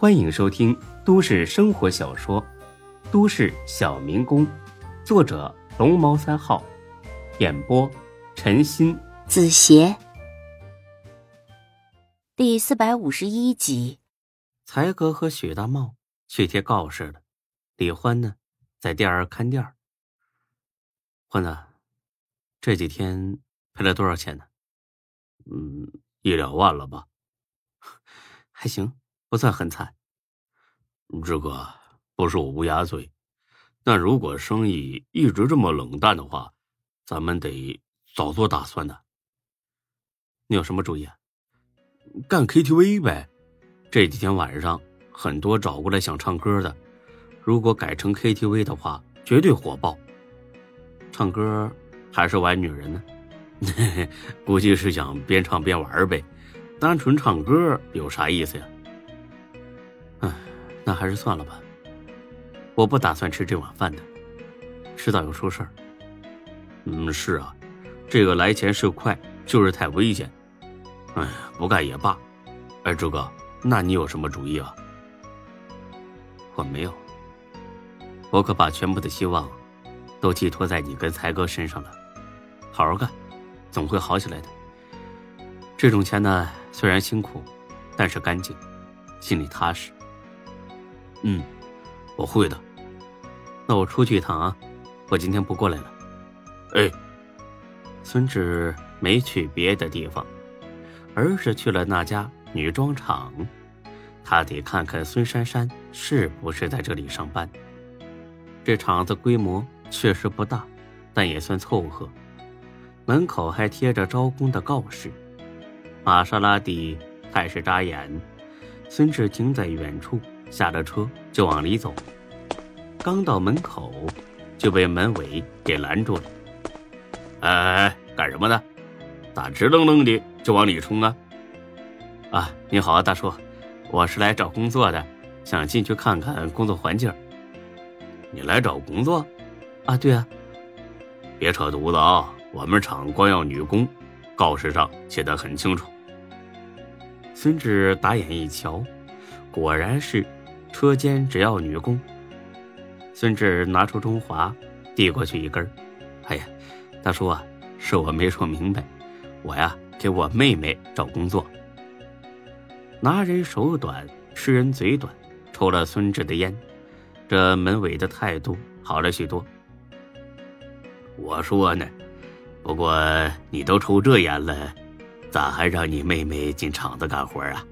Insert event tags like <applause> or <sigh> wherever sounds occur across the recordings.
欢迎收听都市生活小说《都市小民工》，作者龙猫三号，演播陈鑫、子邪，第四百五十一集。才哥和许大茂去贴告示了，李欢呢，在店儿看店儿。欢子，这几天赔了多少钱呢？嗯，一两万了吧？<laughs> 还行。不算很惨，志哥，不是我乌鸦嘴，那如果生意一直这么冷淡的话，咱们得早做打算的。你有什么主意？干 KTV 呗，这几天晚上很多找过来想唱歌的，如果改成 KTV 的话，绝对火爆。唱歌还是玩女人呢？<laughs> 估计是想边唱边玩呗，单纯唱歌有啥意思呀？那还是算了吧，我不打算吃这碗饭的，迟早要出事儿。嗯，是啊，这个来钱是快，就是太危险。哎，不干也罢。哎，朱哥，那你有什么主意啊？我没有，我可把全部的希望都寄托在你跟才哥身上了。好好干，总会好起来的。这种钱呢，虽然辛苦，但是干净，心里踏实。嗯，我会的。那我出去一趟啊，我今天不过来了。哎，孙志没去别的地方，而是去了那家女装厂。他得看看孙珊珊是不是在这里上班。这厂子规模确实不大，但也算凑合。门口还贴着招工的告示。玛莎拉蒂开始眨眼，孙志停在远处。下了车就往里走，刚到门口就被门卫给拦住了。哎哎，干什么呢？咋直愣愣的就往里冲啊？啊，你好啊，大叔，我是来找工作的，想进去看看工作环境。你来找工作？啊，对啊。别扯犊子啊！我们厂光要女工，告示上写的很清楚。孙志打眼一瞧，果然是。车间只要女工。孙志拿出中华，递过去一根哎呀，大叔啊，是我没说明白，我呀给我妹妹找工作。拿人手短，吃人嘴短，抽了孙志的烟，这门卫的态度好了许多。我说呢，不过你都抽这烟了，咋还让你妹妹进厂子干活啊？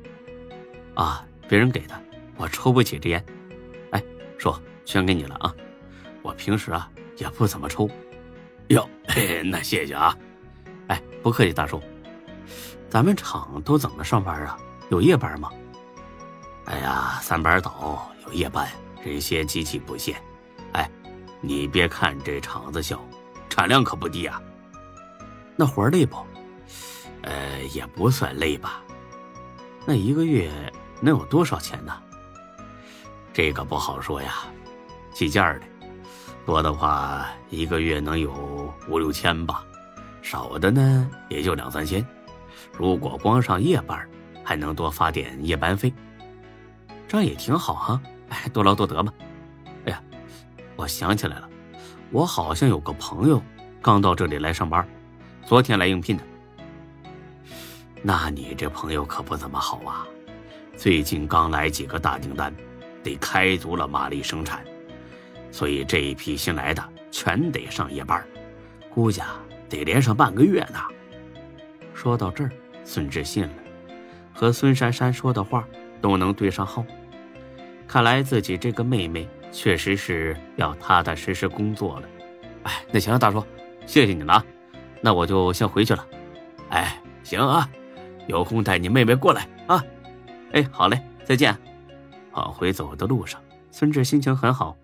啊，别人给的。我抽不起这烟，哎，叔，全给你了啊！我平时啊也不怎么抽，哟，那谢谢啊！哎，不客气，大叔。咱们厂都怎么上班啊？有夜班吗？哎呀，三班倒，有夜班，人歇机器不歇。哎，你别看这厂子小，产量可不低啊。那活累不？呃，也不算累吧。那一个月能有多少钱呢？这个不好说呀，计件的，多的话一个月能有五六千吧，少的呢也就两三千。如果光上夜班，还能多发点夜班费，这样也挺好哈。哎，多劳多得嘛。哎呀，我想起来了，我好像有个朋友刚到这里来上班，昨天来应聘的。那你这朋友可不怎么好啊，最近刚来几个大订单。得开足了马力生产，所以这一批新来的全得上夜班，估计啊得连上半个月呢。说到这儿，孙志信了，和孙珊珊说的话都能对上号。看来自己这个妹妹确实是要踏踏实实工作了。哎，那行了，大叔，谢谢你了啊，那我就先回去了。哎，行啊，有空带你妹妹过来啊。哎，好嘞，再见。往回走的路上，孙志心情很好。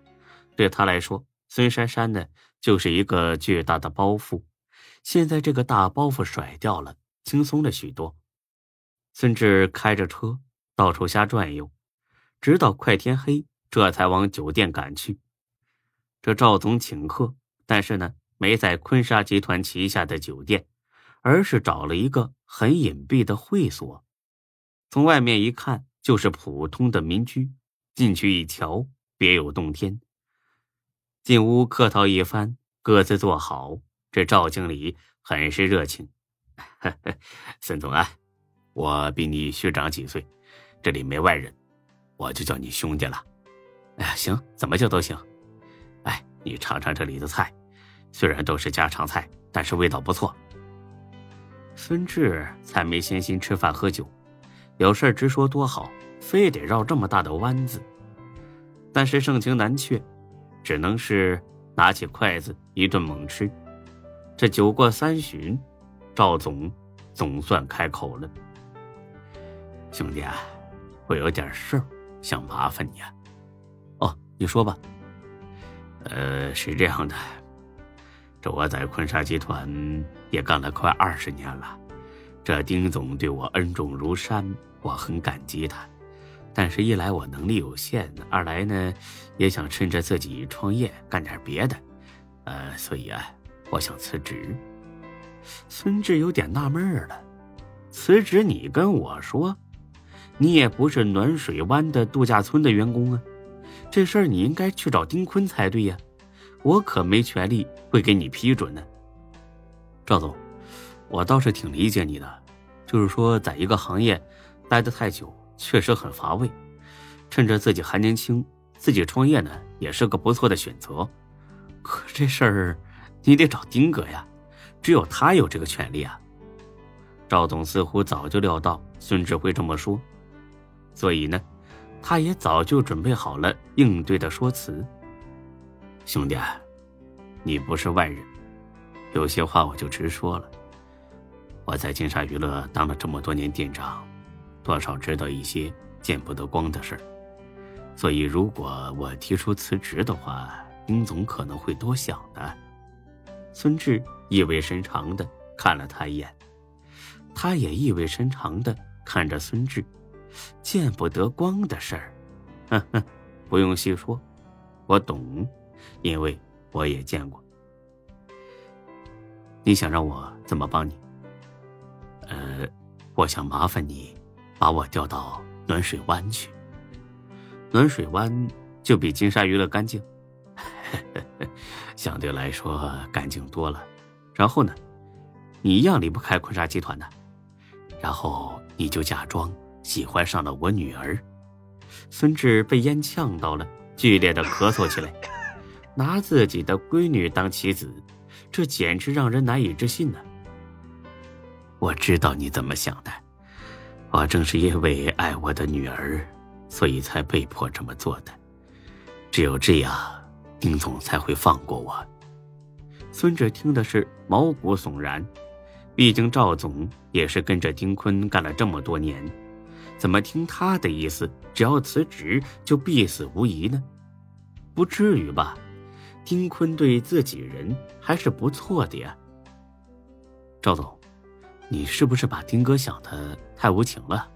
对他来说，孙珊珊呢就是一个巨大的包袱。现在这个大包袱甩掉了，轻松了许多。孙志开着车到处瞎转悠，直到快天黑，这才往酒店赶去。这赵总请客，但是呢，没在坤沙集团旗下的酒店，而是找了一个很隐蔽的会所。从外面一看。就是普通的民居，进去一瞧，别有洞天。进屋客套一番，各自坐好。这赵经理很是热情：“ <laughs> 孙总啊，我比你学长几岁，这里没外人，我就叫你兄弟了。哎呀，行，怎么叫都行。哎，你尝尝这里的菜，虽然都是家常菜，但是味道不错。”孙志才没闲心吃饭喝酒，有事直说多好，非得绕这么大的弯子。但是盛情难却，只能是拿起筷子一顿猛吃。这酒过三巡，赵总总算开口了：“兄弟啊，我有点事儿想麻烦你啊。”“哦，你说吧。”“呃，是这样的。”这我在坤沙集团也干了快二十年了，这丁总对我恩重如山，我很感激他。但是，一来我能力有限，二来呢，也想趁着自己创业干点别的，呃，所以啊，我想辞职。孙志有点纳闷了，辞职你跟我说，你也不是暖水湾的度假村的员工啊，这事儿你应该去找丁坤才对呀。我可没权利会给你批准呢，赵总，我倒是挺理解你的，就是说，在一个行业待得太久，确实很乏味。趁着自己还年轻，自己创业呢，也是个不错的选择。可这事儿，你得找丁哥呀，只有他有这个权利啊。赵总似乎早就料到孙志会这么说，所以呢，他也早就准备好了应对的说辞。兄弟，你不是外人，有些话我就直说了。我在金沙娱乐当了这么多年店长，多少知道一些见不得光的事儿。所以，如果我提出辞职的话，丁总可能会多想的。孙志意味深长的看了他一眼，他也意味深长的看着孙志。见不得光的事儿，哼哼，不用细说，我懂。因为我也见过，你想让我怎么帮你？我想麻烦你把我调到暖水湾去。暖水湾就比金沙娱乐干净，<laughs> 相对来说干净多了。然后呢，你一样离不开坤沙集团的。然后你就假装喜欢上了我女儿。孙志被烟呛到了，剧烈的咳嗽起来。<laughs> 拿自己的闺女当棋子，这简直让人难以置信呢。我知道你怎么想的，我正是因为爱我的女儿，所以才被迫这么做的。只有这样，丁总才会放过我。孙志听的是毛骨悚然，毕竟赵总也是跟着丁坤干了这么多年，怎么听他的意思，只要辞职就必死无疑呢？不至于吧？丁坤对自己人还是不错的呀，赵总，你是不是把丁哥想的太无情了？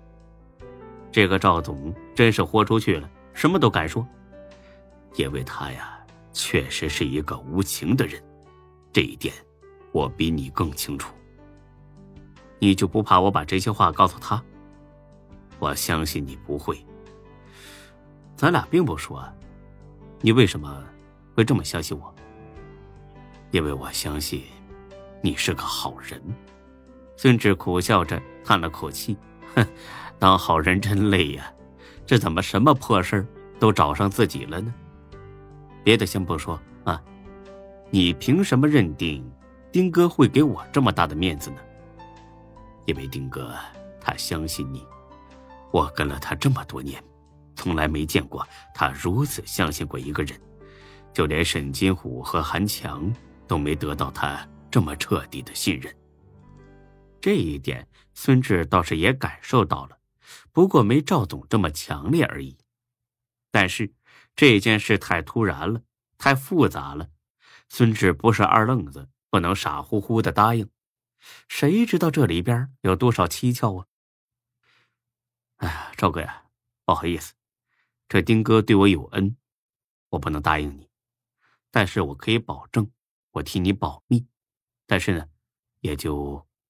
这个赵总真是豁出去了，什么都敢说，因为他呀，确实是一个无情的人，这一点我比你更清楚。你就不怕我把这些话告诉他？我相信你不会。咱俩并不说，你为什么？会这么相信我，因为我相信你是个好人。孙志苦笑着叹了口气：“哼，当好人真累呀，这怎么什么破事都找上自己了呢？”别的先不说啊，你凭什么认定丁哥会给我这么大的面子呢？因为丁哥他相信你，我跟了他这么多年，从来没见过他如此相信过一个人。就连沈金虎和韩强都没得到他这么彻底的信任。这一点，孙志倒是也感受到了，不过没赵总这么强烈而已。但是这件事太突然了，太复杂了，孙志不是二愣子，不能傻乎乎的答应。谁知道这里边有多少蹊跷啊？哎，赵哥呀，不好意思，这丁哥对我有恩，我不能答应你。但是我可以保证，我替你保密。但是呢，也就